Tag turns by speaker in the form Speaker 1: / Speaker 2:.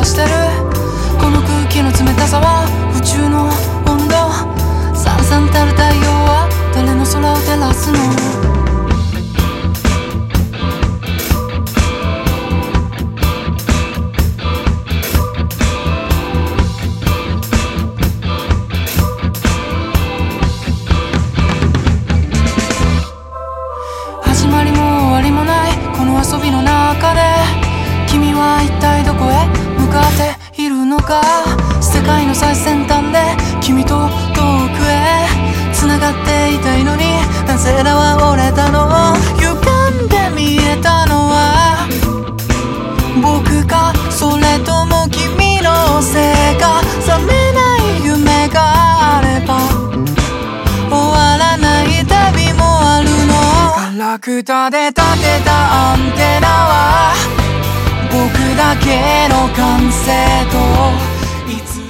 Speaker 1: はしてる。この空気の冷たさは宇宙の温度。さんさんたる太陽は誰の空を照らすの？この遊びの中で。君は一体どこへ？かっているのか？世界の最先端で君と遠くへ繋がっていたいのになぜだは折れたの？歪んで見えたのは僕か？それとも君のせいか？覚めない夢があれば終わらない旅もあるの。ガラクタで立てたアンテナは一直。